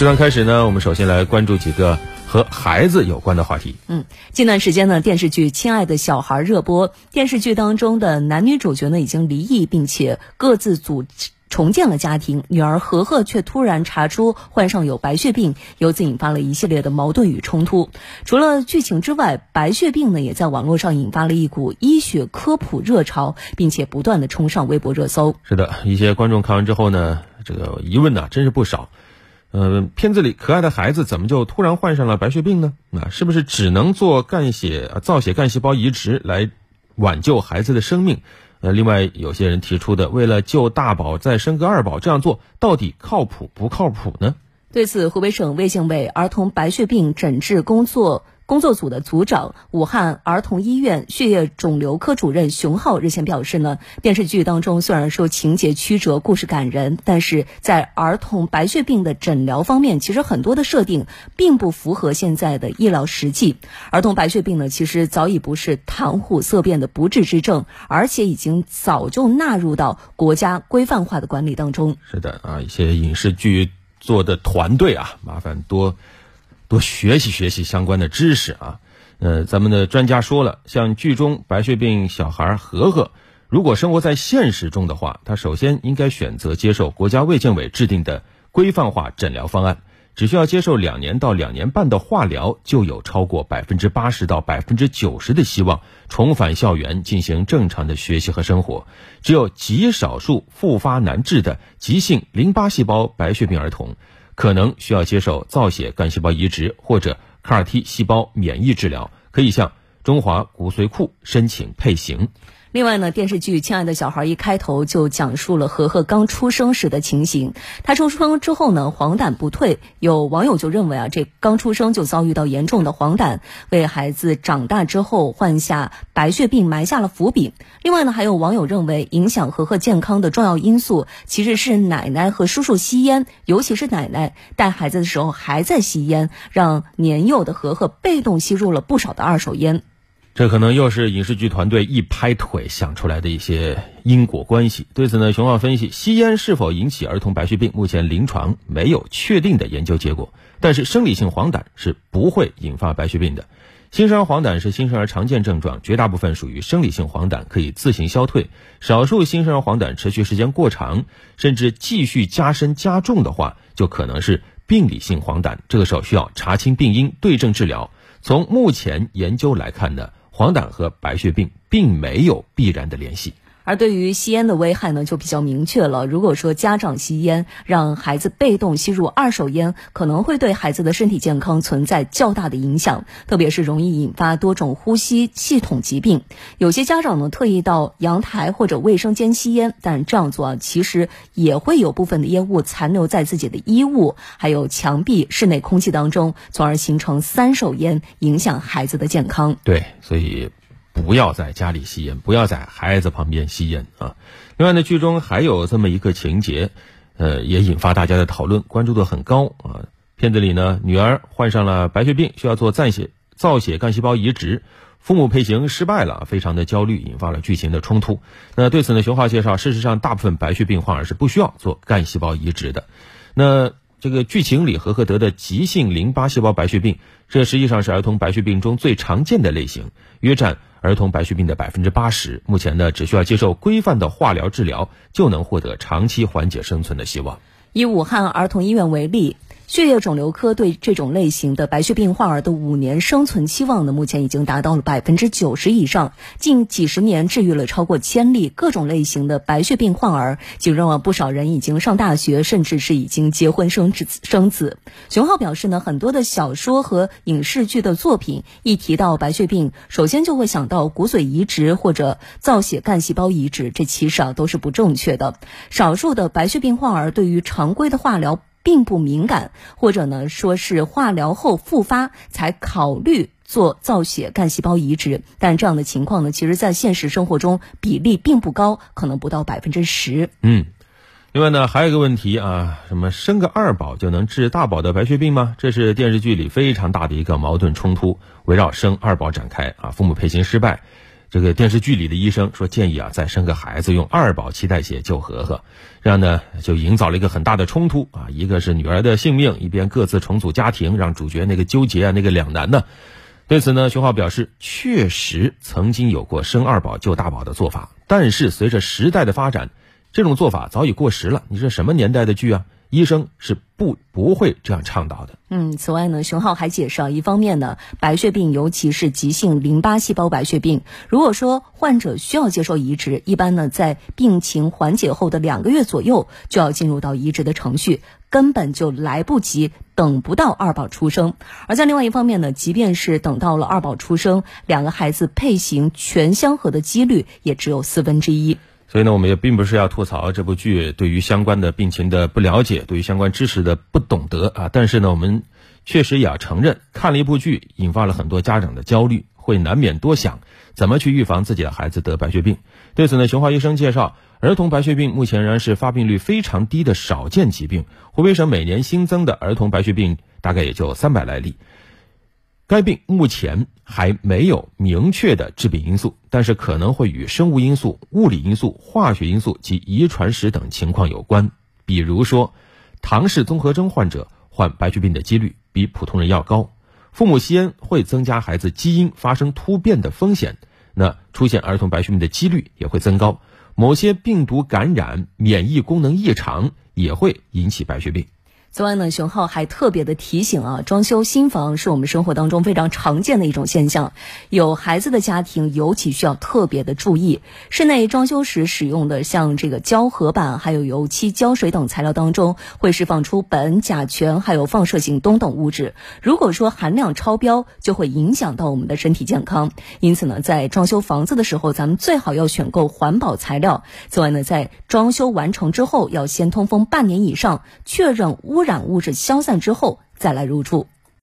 这段开始呢，我们首先来关注几个和孩子有关的话题。嗯，近段时间呢，电视剧《亲爱的小孩》热播，电视剧当中的男女主角呢已经离异，并且各自组重建了家庭。女儿何何却突然查出患上有白血病，由此引发了一系列的矛盾与冲突。除了剧情之外，白血病呢也在网络上引发了一股医学科普热潮，并且不断的冲上微博热搜。是的，一些观众看完之后呢，这个疑问呢真是不少。嗯，片子里可爱的孩子怎么就突然患上了白血病呢？那是不是只能做干血造血干细胞移植来挽救孩子的生命？呃，另外有些人提出的，为了救大宝再生个二宝，这样做到底靠谱不靠谱呢？对此，湖北省卫健委儿童白血病诊治工作。工作组的组长、武汉儿童医院血液肿瘤科主任熊浩日前表示呢，电视剧当中虽然说情节曲折、故事感人，但是在儿童白血病的诊疗方面，其实很多的设定并不符合现在的医疗实际。儿童白血病呢，其实早已不是谈虎色变的不治之症，而且已经早就纳入到国家规范化的管理当中。是的啊，一些影视剧做的团队啊，麻烦多。多学习学习相关的知识啊！呃，咱们的专家说了，像剧中白血病小孩和和，如果生活在现实中的话，他首先应该选择接受国家卫健委制定的规范化诊疗方案，只需要接受两年到两年半的化疗，就有超过百分之八十到百分之九十的希望重返校园进行正常的学习和生活。只有极少数复发难治的急性淋巴细胞白血病儿童。可能需要接受造血干细胞移植或者 CAR-T 细胞免疫治疗，可以向中华骨髓库申请配型。另外呢，电视剧《亲爱的小孩》一开头就讲述了和和刚出生时的情形。他出生之后呢，黄疸不退，有网友就认为啊，这刚出生就遭遇到严重的黄疸，为孩子长大之后患下白血病埋下了伏笔。另外呢，还有网友认为，影响和和健康的重要因素其实是奶奶和叔叔吸烟，尤其是奶奶带孩子的时候还在吸烟，让年幼的和和被动吸入了不少的二手烟。这可能又是影视剧团队一拍腿想出来的一些因果关系。对此呢，熊浩分析，吸烟是否引起儿童白血病，目前临床没有确定的研究结果。但是生理性黄疸是不会引发白血病的。新生儿黄疸是新生儿常见症状，绝大部分属于生理性黄疸，可以自行消退。少数新生儿黄疸持续时间过长，甚至继续加深加重的话，就可能是病理性黄疸。这个时候需要查清病因，对症治疗。从目前研究来看呢。黄疸和白血病并没有必然的联系。而对于吸烟的危害呢，就比较明确了。如果说家长吸烟，让孩子被动吸入二手烟，可能会对孩子的身体健康存在较大的影响，特别是容易引发多种呼吸系统疾病。有些家长呢，特意到阳台或者卫生间吸烟，但这样做，其实也会有部分的烟雾残留在自己的衣物、还有墙壁、室内空气当中，从而形成三手烟，影响孩子的健康。对，所以。不要在家里吸烟，不要在孩子旁边吸烟啊！另外呢，剧中还有这么一个情节，呃，也引发大家的讨论，关注度很高啊。片子里呢，女儿患上了白血病，需要做暂血造血干细胞移植，父母配型失败了，非常的焦虑，引发了剧情的冲突。那对此呢，熊浩介绍，事实上，大部分白血病患儿是不需要做干细胞移植的。那这个剧情里，和和得的急性淋巴细胞白血病，这实际上是儿童白血病中最常见的类型，约占。儿童白血病的百分之八十，目前呢只需要接受规范的化疗治疗，就能获得长期缓解生存的希望。以武汉儿童医院为例。血液肿瘤科对这种类型的白血病患儿的五年生存期望呢，目前已经达到了百分之九十以上。近几十年治愈了超过千例各种类型的白血病患儿，其中啊不少人已经上大学，甚至是已经结婚生子生子。熊浩表示呢，很多的小说和影视剧的作品一提到白血病，首先就会想到骨髓移植或者造血干细胞移植，这其实啊都是不正确的。少数的白血病患儿对于常规的化疗。并不敏感，或者呢，说是化疗后复发才考虑做造血干细胞移植，但这样的情况呢，其实在现实生活中比例并不高，可能不到百分之十。嗯，另外呢，还有一个问题啊，什么生个二宝就能治大宝的白血病吗？这是电视剧里非常大的一个矛盾冲突，围绕生二宝展开啊，父母配型失败。这个电视剧里的医生说建议啊，再生个孩子用二宝脐带血救和和，这样呢就营造了一个很大的冲突啊，一个是女儿的性命，一边各自重组家庭，让主角那个纠结啊，那个两难呢。对此呢，熊浩表示，确实曾经有过生二宝救大宝的做法，但是随着时代的发展，这种做法早已过时了。你这什么年代的剧啊？医生是不不会这样倡导的。嗯，此外呢，熊浩还解释啊，一方面呢，白血病尤其是急性淋巴细胞白血病，如果说患者需要接受移植，一般呢在病情缓解后的两个月左右就要进入到移植的程序，根本就来不及，等不到二宝出生。而在另外一方面呢，即便是等到了二宝出生，两个孩子配型全相合的几率也只有四分之一。所以呢，我们也并不是要吐槽这部剧对于相关的病情的不了解，对于相关知识的不懂得啊。但是呢，我们确实也要承认，看了一部剧，引发了很多家长的焦虑，会难免多想怎么去预防自己的孩子得白血病。对此呢，熊华医生介绍，儿童白血病目前仍然是发病率非常低的少见疾病。湖北省每年新增的儿童白血病大概也就三百来例。该病目前还没有明确的致病因素，但是可能会与生物因素、物理因素、化学因素及遗传史等情况有关。比如说，唐氏综合征患者患白血病的几率比普通人要高；父母吸烟会增加孩子基因发生突变的风险，那出现儿童白血病的几率也会增高；某些病毒感染、免疫功能异常也会引起白血病。此外呢，熊浩还特别的提醒啊，装修新房是我们生活当中非常常见的一种现象，有孩子的家庭尤其需要特别的注意。室内装修时使用的像这个胶合板、还有油漆、胶水等材料当中，会释放出苯、甲醛还有放射性氡等物质。如果说含量超标，就会影响到我们的身体健康。因此呢，在装修房子的时候，咱们最好要选购环保材料。此外呢，在装修完成之后，要先通风半年以上，确认屋。污染物质消散之后再来入住。